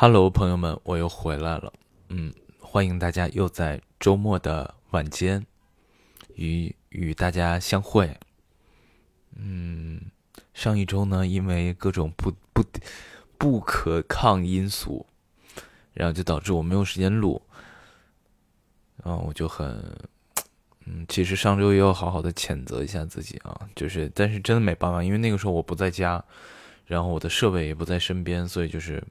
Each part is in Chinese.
Hello，朋友们，我又回来了。嗯，欢迎大家又在周末的晚间与与大家相会。嗯，上一周呢，因为各种不不不可抗因素，然后就导致我没有时间录。然后我就很，嗯，其实上周也有好好的谴责一下自己啊，就是，但是真的没办法，因为那个时候我不在家，然后我的设备也不在身边，所以就是。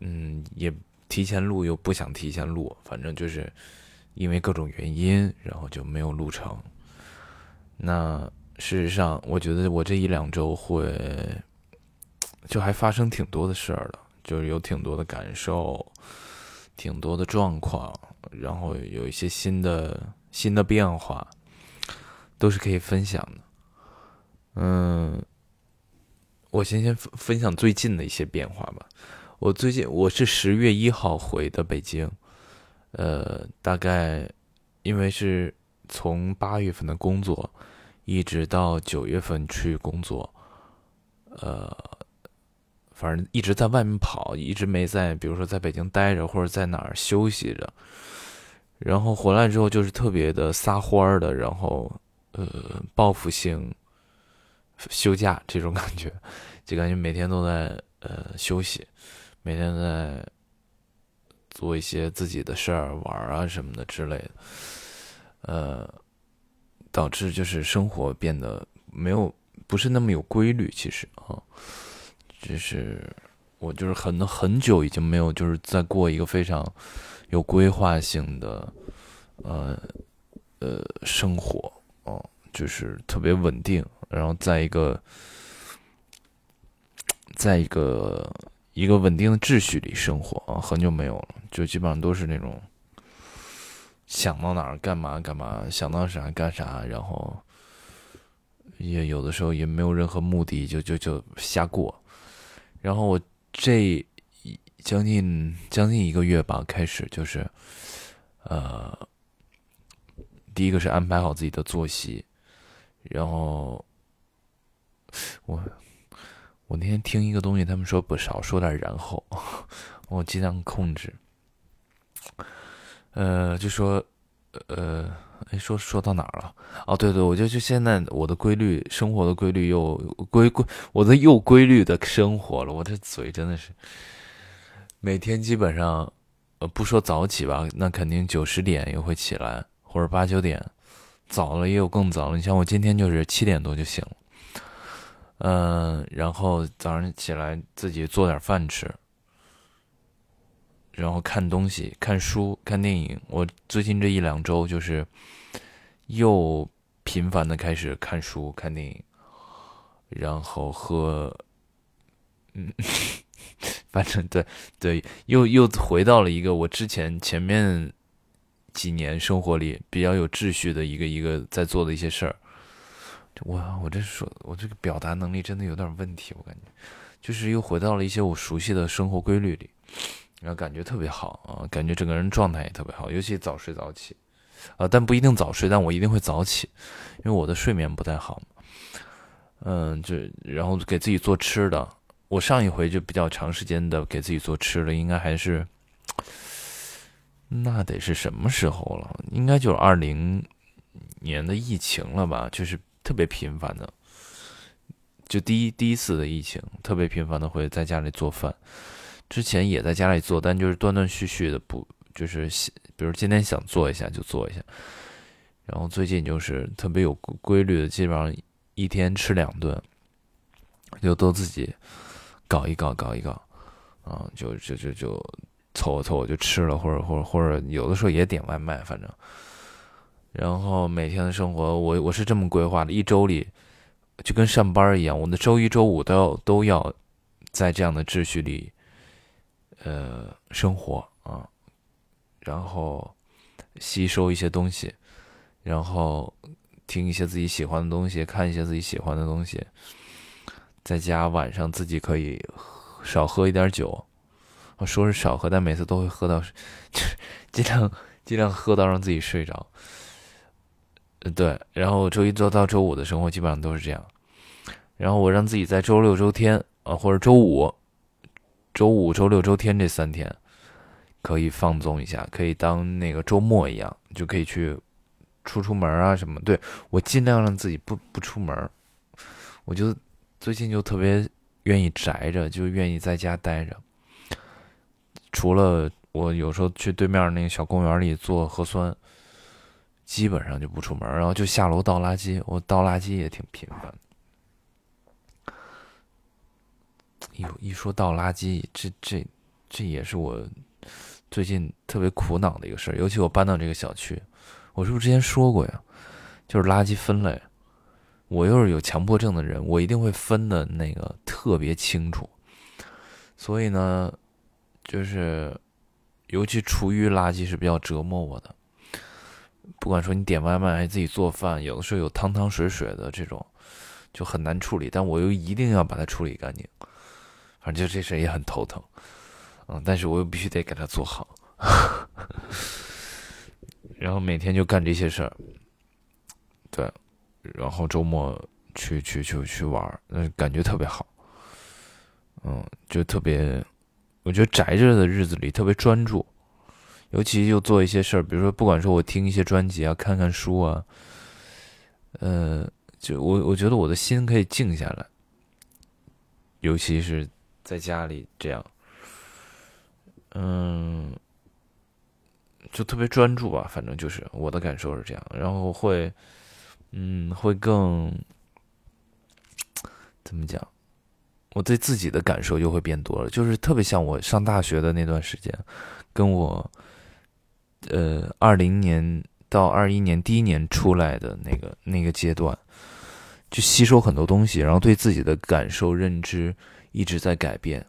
嗯，也提前录又不想提前录，反正就是因为各种原因，然后就没有录成。那事实上，我觉得我这一两周会就还发生挺多的事儿了，就是有挺多的感受，挺多的状况，然后有一些新的新的变化，都是可以分享的。嗯，我先先分分享最近的一些变化吧。我最近我是十月一号回的北京，呃，大概因为是从八月份的工作，一直到九月份去工作，呃，反正一直在外面跑，一直没在，比如说在北京待着或者在哪儿休息着，然后回来之后就是特别的撒欢儿的，然后呃，报复性休假这种感觉，就感觉每天都在呃休息。每天在做一些自己的事儿、玩啊什么的之类的，呃，导致就是生活变得没有不是那么有规律。其实啊，就是我就是很很久已经没有就是在过一个非常有规划性的呃呃生活哦，就是特别稳定，然后在一个在一个。一个稳定的秩序里生活啊，很久没有了，就基本上都是那种想到哪儿干嘛干嘛，想到啥干啥，然后也有的时候也没有任何目的，就就就瞎过。然后我这将近将近一个月吧，开始就是呃，第一个是安排好自己的作息，然后我。我那天听一个东西，他们说不少说点然后，我尽量控制。呃，就说，呃，哎，说说到哪儿了？哦，对对，我就就现在我的规律生活的规律又规规，我的又规律的生活了。我这嘴真的是每天基本上，呃，不说早起吧，那肯定九十点也会起来，或者八九点，早了也有更早了。你像我今天就是七点多就醒了。嗯，然后早上起来自己做点饭吃，然后看东西、看书、看电影。我最近这一两周就是又频繁的开始看书、看电影，然后喝，嗯，反正对对，又又回到了一个我之前前面几年生活里比较有秩序的一个一个在做的一些事儿。我我这说，我这个表达能力真的有点问题，我感觉，就是又回到了一些我熟悉的生活规律里，然后感觉特别好啊，感觉整个人状态也特别好，尤其早睡早起，啊，但不一定早睡，但我一定会早起，因为我的睡眠不太好，嗯，就然后给自己做吃的，我上一回就比较长时间的给自己做吃的，应该还是，那得是什么时候了？应该就是二零年的疫情了吧，就是。特别频繁的，就第一第一次的疫情，特别频繁的会在家里做饭。之前也在家里做，但就是断断续续的，不就是比如今天想做一下就做一下。然后最近就是特别有规律的，基本上一天吃两顿，就都自己搞一搞，搞一搞，啊，就就就就凑合凑合就吃了，或者或者或者有的时候也点外卖，反正。然后每天的生活，我我是这么规划的：一周里就跟上班一样，我的周一、周五都要都要在这样的秩序里，呃，生活啊，然后吸收一些东西，然后听一些自己喜欢的东西，看一些自己喜欢的东西，在家晚上自己可以少喝一点酒。我说是少喝，但每次都会喝到，尽量尽量喝到让自己睡着。对，然后周一周到周五的生活基本上都是这样，然后我让自己在周六周天啊或者周五周五、周六、周天这三天可以放纵一下，可以当那个周末一样，就可以去出出门啊什么。对我尽量让自己不不出门，我就最近就特别愿意宅着，就愿意在家待着。除了我有时候去对面那个小公园里做核酸，基本上就不出门，然后就下楼倒垃圾。我倒垃圾也挺频繁。有一说倒垃圾，这这这也是我最近特别苦恼的一个事儿。尤其我搬到这个小区，我是不是之前说过呀？就是垃圾分类，我又是有强迫症的人，我一定会分的那个特别清楚。所以呢，就是尤其厨余垃圾是比较折磨我的。不管说你点外卖还是自己做饭，有的时候有汤汤水水的这种，就很难处理。但我又一定要把它处理干净。反正就这事也很头疼，嗯，但是我又必须得给他做好，然后每天就干这些事儿，对，然后周末去去去去玩，嗯，感觉特别好，嗯，就特别，我觉得宅着的日子里特别专注，尤其就做一些事儿，比如说不管说我听一些专辑啊，看看书啊，呃，就我我觉得我的心可以静下来，尤其是。在家里这样，嗯，就特别专注吧，反正就是我的感受是这样，然后会，嗯，会更怎么讲？我对自己的感受就会变多了，就是特别像我上大学的那段时间，跟我，呃，二零年到二一年第一年出来的那个那个阶段，就吸收很多东西，然后对自己的感受认知。一直在改变，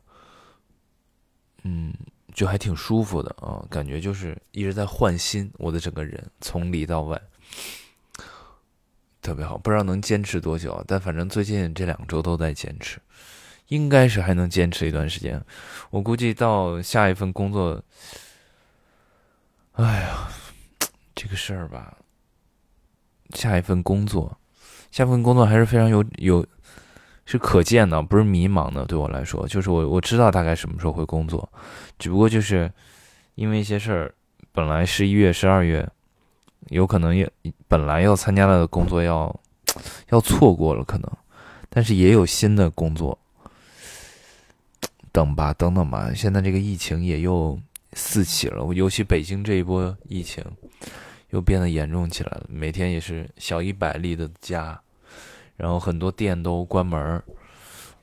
嗯，就还挺舒服的啊，感觉就是一直在换新，我的整个人从里到外特别好，不知道能坚持多久，但反正最近这两周都在坚持，应该是还能坚持一段时间。我估计到下一份工作，哎呀，这个事儿吧，下一份工作，下份工作还是非常有有。是可见的，不是迷茫的。对我来说，就是我我知道大概什么时候会工作，只不过就是因为一些事儿，本来十一月、十二月有可能也本来要参加的工作要要错过了，可能，但是也有新的工作，等吧，等等吧。现在这个疫情也又四起了，尤其北京这一波疫情又变得严重起来了，每天也是小一百例的加。然后很多店都关门儿，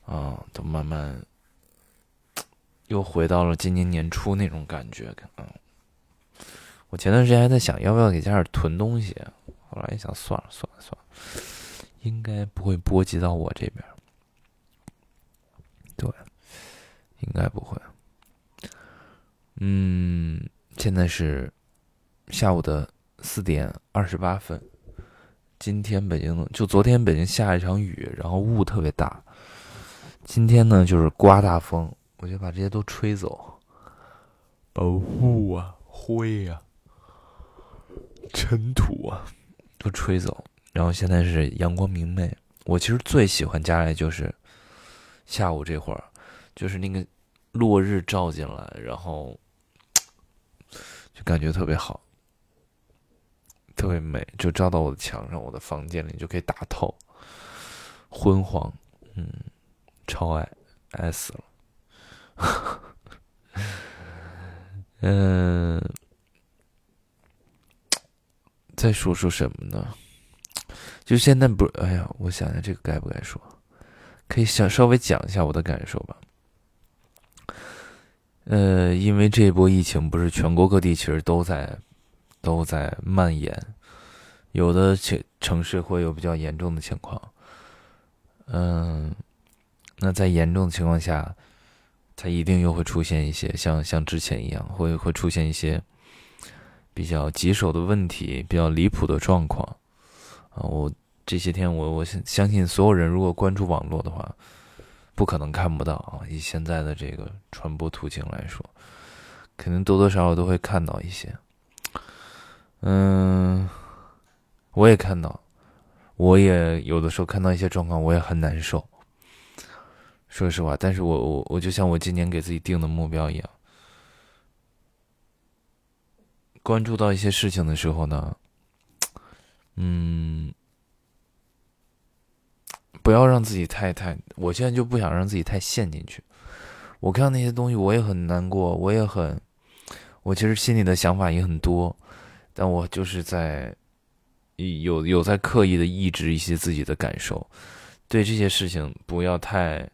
啊，都慢慢又回到了今年年初那种感觉。嗯，我前段时间还在想要不要给家里囤东西，后来一想算了算了算了，应该不会波及到我这边。对，应该不会。嗯，现在是下午的四点二十八分。今天北京就昨天北京下一场雨，然后雾特别大。今天呢就是刮大风，我就把这些都吹走，把雾啊、灰啊、尘土啊都吹走。然后现在是阳光明媚。我其实最喜欢家里就是下午这会儿，就是那个落日照进来，然后就感觉特别好。特别美，就照到我的墙上，我的房间里就可以打透，昏黄，嗯，超爱，爱死了，嗯，再说说什么呢？就现在不，哎呀，我想想这个该不该说，可以想稍微讲一下我的感受吧。呃，因为这波疫情不是全国各地其实都在。都在蔓延，有的城城市会有比较严重的情况。嗯，那在严重的情况下，它一定又会出现一些像像之前一样，会会出现一些比较棘手的问题，比较离谱的状况。啊，我这些天我我相信所有人如果关注网络的话，不可能看不到啊。以现在的这个传播途径来说，肯定多多少少都会看到一些。嗯，我也看到，我也有的时候看到一些状况，我也很难受。说实话，但是我我我就像我今年给自己定的目标一样，关注到一些事情的时候呢，嗯，不要让自己太太，我现在就不想让自己太陷进去。我看到那些东西，我也很难过，我也很，我其实心里的想法也很多，但我就是在有有在刻意的抑制一些自己的感受，对这些事情不要太。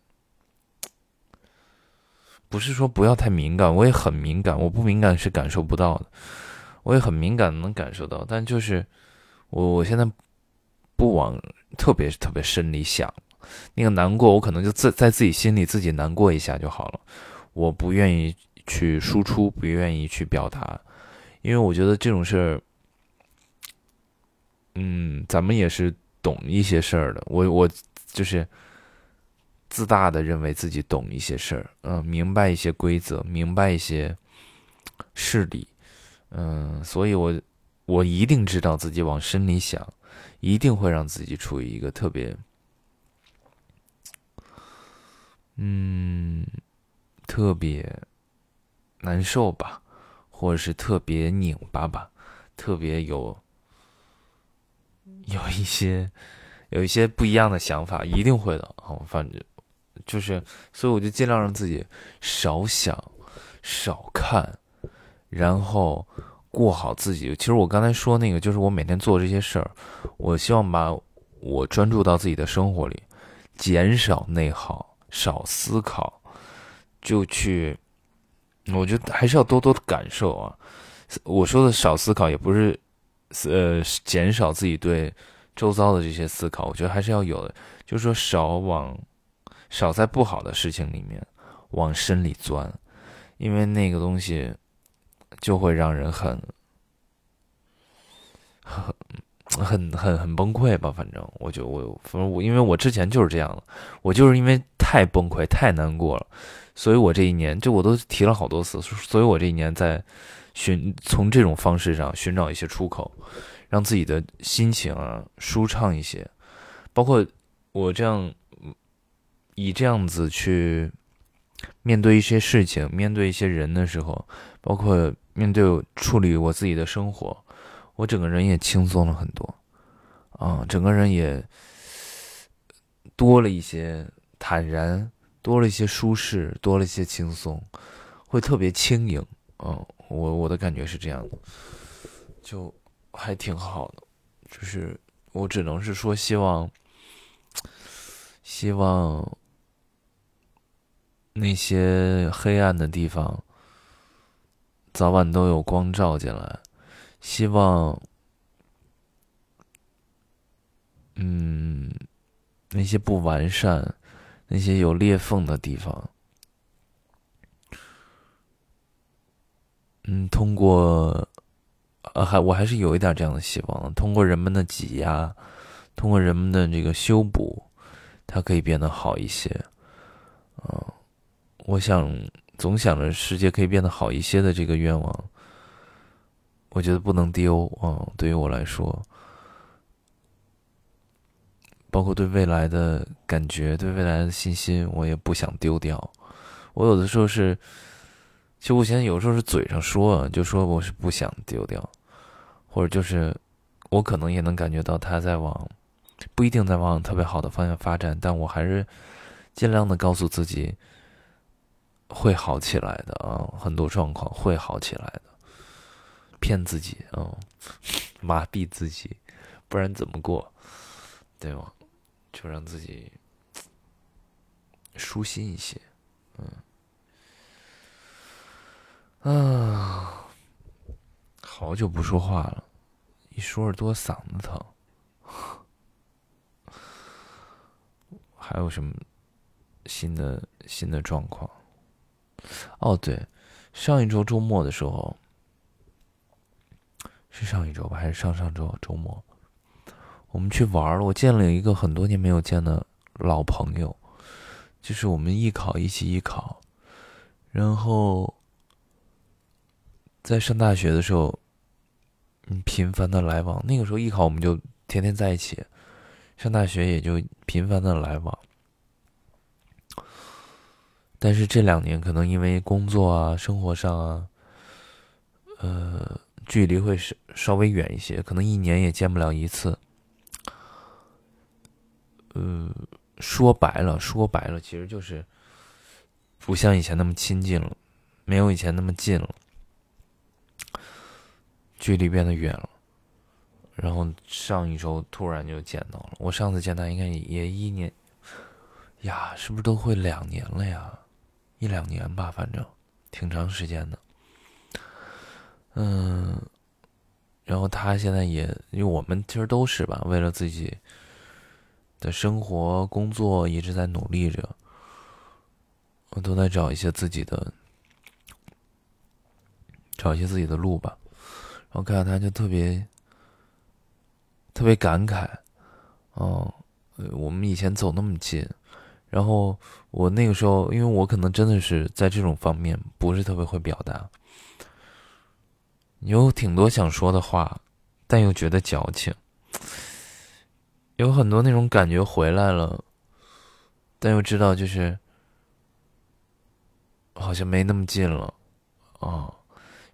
不是说不要太敏感，我也很敏感。我不敏感是感受不到的，我也很敏感，能感受到。但就是我我现在不往特别特别深里想，那个难过，我可能就自在自己心里自己难过一下就好了。我不愿意去输出，不愿意去表达，因为我觉得这种事儿，嗯，咱们也是懂一些事儿的。我我就是。自大的认为自己懂一些事儿，嗯，明白一些规则，明白一些事理，嗯，所以我我一定知道自己往深里想，一定会让自己处于一个特别，嗯，特别难受吧，或者是特别拧巴吧，特别有有一些有一些不一样的想法，一定会的啊，反正。就是，所以我就尽量让自己少想、少看，然后过好自己。其实我刚才说那个，就是我每天做这些事儿，我希望把我专注到自己的生活里，减少内耗，少思考，就去。我觉得还是要多多的感受啊。我说的少思考，也不是呃减少自己对周遭的这些思考，我觉得还是要有的，就是说少往。少在不好的事情里面往深里钻，因为那个东西就会让人很很很很很崩溃吧。反正我就我反正我因为我之前就是这样的，我就是因为太崩溃太难过了，所以我这一年就我都提了好多次，所以我这一年在寻从这种方式上寻找一些出口，让自己的心情啊舒畅一些，包括我这样。以这样子去面对一些事情，面对一些人的时候，包括面对处理我自己的生活，我整个人也轻松了很多，啊，整个人也多了一些坦然，多了一些舒适，多了一些轻松，会特别轻盈，嗯，我我的感觉是这样的，就还挺好的，就是我只能是说希望，希望。那些黑暗的地方，早晚都有光照进来。希望，嗯，那些不完善、那些有裂缝的地方，嗯，通过，呃，还我还是有一点这样的希望。通过人们的挤压，通过人们的这个修补，它可以变得好一些。嗯。我想总想着世界可以变得好一些的这个愿望，我觉得不能丢啊！对于我来说，包括对未来的感觉、对未来的信心，我也不想丢掉。我有的时候是，其实我现在有时候是嘴上说，就说我是不想丢掉，或者就是我可能也能感觉到他在往不一定在往特别好的方向发展，但我还是尽量的告诉自己。会好起来的啊，很多状况会好起来的。骗自己啊，麻痹自己，不然怎么过？对吗？就让自己舒心一些。嗯，啊，好久不说话了，一说耳朵嗓子疼。还有什么新的新的状况？哦，对，上一周周末的时候，是上一周吧，还是上上周周末？我们去玩了，我见了一个很多年没有见的老朋友，就是我们艺考一起艺考，然后在上大学的时候，嗯，频繁的来往。那个时候艺考我们就天天在一起，上大学也就频繁的来往。但是这两年可能因为工作啊、生活上啊，呃，距离会稍稍微远一些，可能一年也见不了一次。呃，说白了，说白了，其实就是不像以前那么亲近了，没有以前那么近了，距离变得远了。然后上一周突然就见到了，我上次见他应该也一年，呀，是不是都会两年了呀？一两年吧，反正挺长时间的。嗯，然后他现在也，因为我们其实都是吧，为了自己的生活、工作一直在努力着，我都在找一些自己的，找一些自己的路吧。然后看到他就特别。特别感慨，哦，我们以前走那么近，然后我那个时候，因为我可能真的是在这种方面不是特别会表达，有挺多想说的话，但又觉得矫情，有很多那种感觉回来了，但又知道就是好像没那么近了，哦，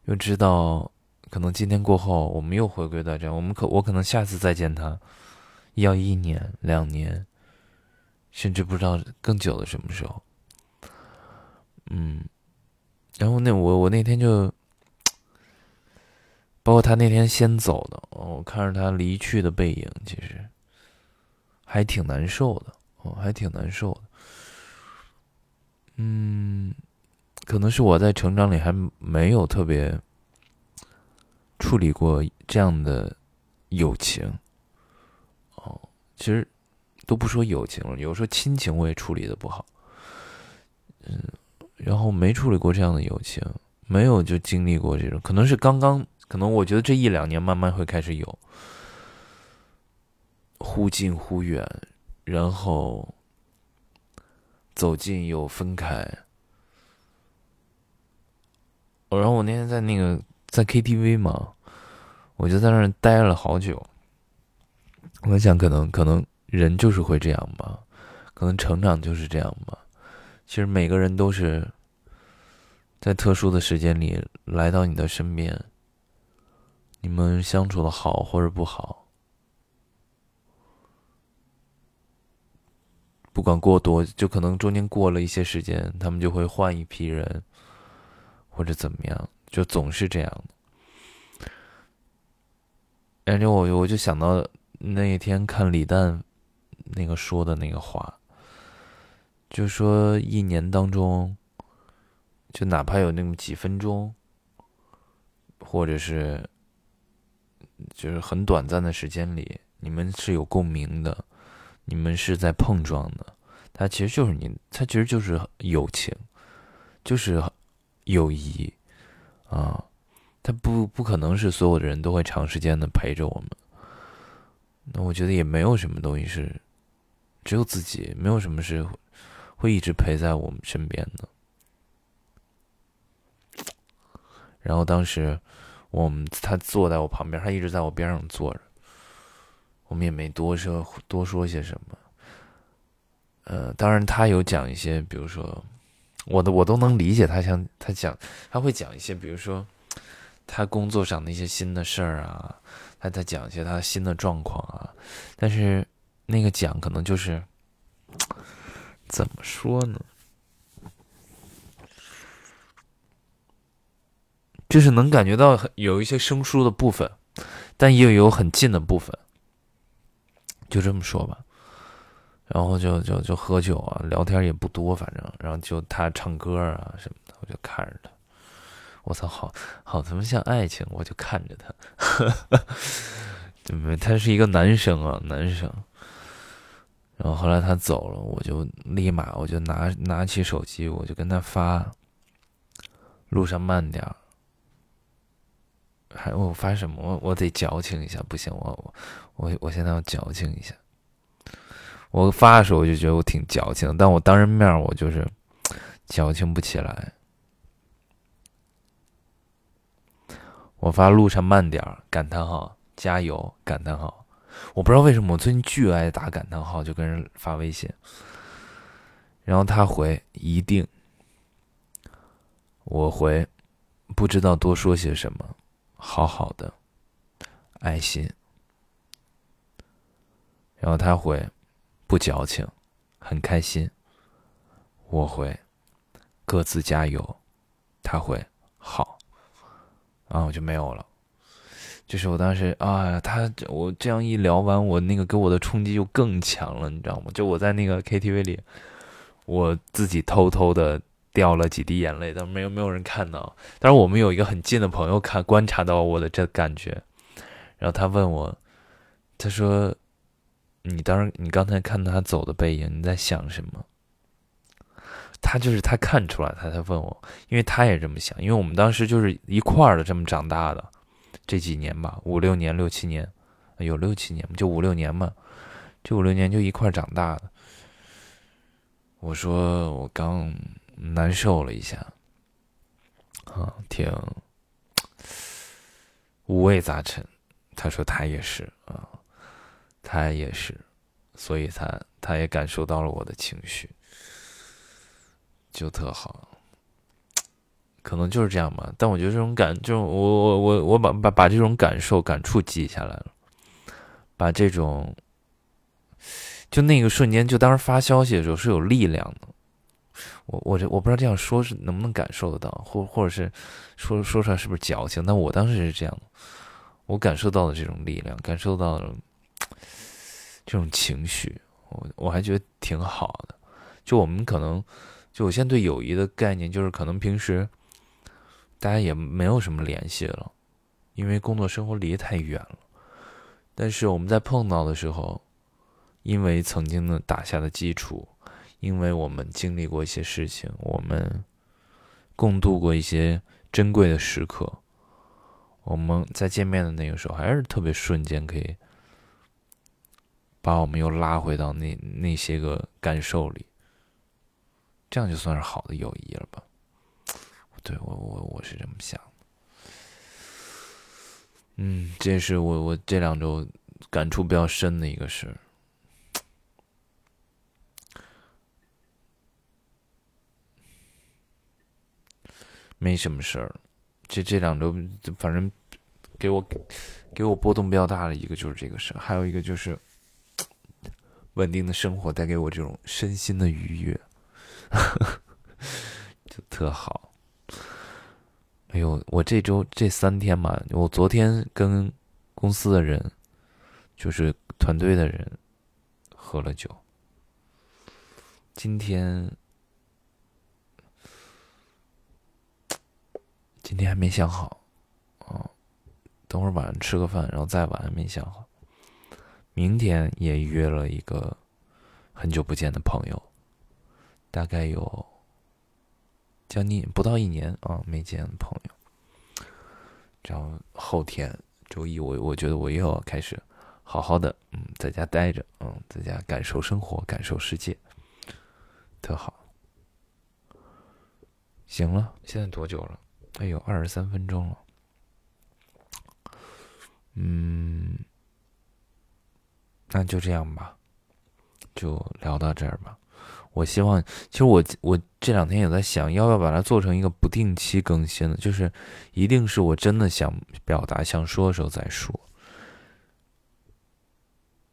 又知道。可能今天过后，我们又回归到这样。我们可我可能下次再见他，要一年、两年，甚至不知道更久的什么时候。嗯，然后那我我那天就，包括他那天先走的，我看着他离去的背影，其实还挺难受的，哦，还挺难受的。嗯，可能是我在成长里还没有特别。处理过这样的友情，哦，其实都不说友情了，有时候亲情我也处理的不好，嗯，然后没处理过这样的友情，没有就经历过这种，可能是刚刚，可能我觉得这一两年慢慢会开始有，忽近忽远，然后走近又分开，然后我那天在那个。在 KTV 嘛，我就在那儿待了好久。我想，可能可能人就是会这样吧，可能成长就是这样吧。其实每个人都是在特殊的时间里来到你的身边，你们相处的好或者不好，不管过多，就可能中间过了一些时间，他们就会换一批人，或者怎么样。就总是这样的，而且我我就想到那一天看李诞那个说的那个话，就说一年当中，就哪怕有那么几分钟，或者是就是很短暂的时间里，你们是有共鸣的，你们是在碰撞的，它其实就是你，它其实就是友情，就是友谊。啊，他不不可能是所有的人都会长时间的陪着我们。那我觉得也没有什么东西是只有自己，没有什么是会一直陪在我们身边的。然后当时我们他坐在我旁边，他一直在我边上坐着，我们也没多说多说些什么。呃，当然他有讲一些，比如说。我的我都能理解他想他讲他会讲一些，比如说他工作上的一些新的事儿啊，他在讲一些他新的状况啊，但是那个讲可能就是怎么说呢？就是能感觉到有一些生疏的部分，但也有很近的部分，就这么说吧。然后就就就喝酒啊，聊天也不多，反正，然后就他唱歌啊什么的，我就看着他，我操，好好他妈像爱情，我就看着他，怎么？他是一个男生啊，男生。然后后来他走了，我就立马我就拿拿起手机，我就跟他发，路上慢点儿。还我发什么？我我得矫情一下，不行，我我我我现在要矫情一下。我发的时候我就觉得我挺矫情，但我当人面我就是矫情不起来。我发路上慢点儿，感叹号，加油，感叹号。我不知道为什么我最近巨爱打感叹号，就跟人发微信。然后他回一定，我回，不知道多说些什么，好好的，爱心。然后他回，不矫情，很开心。我回，各自加油。他回，好。然后我就没有了。就是我当时啊，他我这样一聊完，我那个给我的冲击就更强了，你知道吗？就我在那个 KTV 里，我自己偷偷的掉了几滴眼泪，但没有没有人看到。但是我们有一个很近的朋友看观察到我的这感觉，然后他问我，他说：“你当时你刚才看他走的背影，你在想什么？”他就是他看出来，他才问我，因为他也这么想，因为我们当时就是一块儿的这么长大的。这几年吧，五六年、六七年，有六七年就五六年嘛，这五六年就一块长大的。我说我刚难受了一下，啊，挺五味杂陈。他说他也是啊，他也是，所以他他也感受到了我的情绪，就特好。可能就是这样吧，但我觉得这种感，这种我我我我把把把这种感受感触记下来了，把这种，就那个瞬间，就当时发消息的时候是有力量的。我我这我不知道这样说是能不能感受得到，或或者是说说出来是不是矫情？但我当时是这样的，我感受到了这种力量，感受到了这种情绪，我我还觉得挺好的。就我们可能，就我现在对友谊的概念，就是可能平时。大家也没有什么联系了，因为工作生活离得太远了。但是我们在碰到的时候，因为曾经的打下的基础，因为我们经历过一些事情，我们共度过一些珍贵的时刻，我们在见面的那个时候，还是特别瞬间可以把我们又拉回到那那些个感受里，这样就算是好的友谊了吧。对我，我我是这么想的。嗯，这是我我这两周感触比较深的一个事。没什么事儿，这这两周反正给我给我波动比较大的一个就是这个事儿，还有一个就是 稳定的生活带给我这种身心的愉悦，就特好。哎呦，我这周这三天嘛，我昨天跟公司的人，就是团队的人喝了酒。今天，今天还没想好，啊，等会儿晚上吃个饭，然后再晚还没想好。明天也约了一个很久不见的朋友，大概有。将近不到一年啊，没见朋友。然后后天周一，我我觉得我又要开始好好的，嗯，在家待着，嗯，在家感受生活，感受世界，特好。行了，现在多久了？哎呦，二十三分钟了。嗯，那就这样吧，就聊到这儿吧。我希望，其实我我这两天也在想，要不要把它做成一个不定期更新的，就是一定是我真的想表达、想说的时候再说。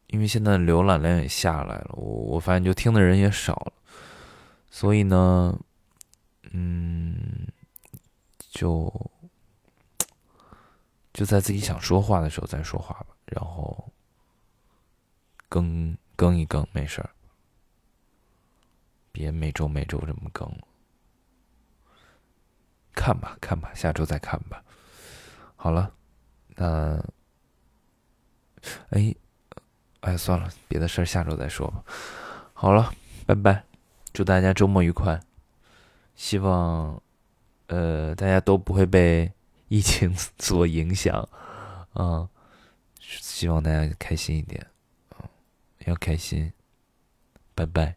因为现在浏览量也下来了，我我发现就听的人也少了，所以呢，嗯，就就在自己想说话的时候再说话吧，然后更更一更，没事儿。别每周每周这么更，看吧看吧，下周再看吧。好了，那，哎，哎，算了，别的事儿下周再说吧。好了，拜拜，祝大家周末愉快。希望，呃，大家都不会被疫情 所影响，啊，希望大家开心一点，要开心。拜拜。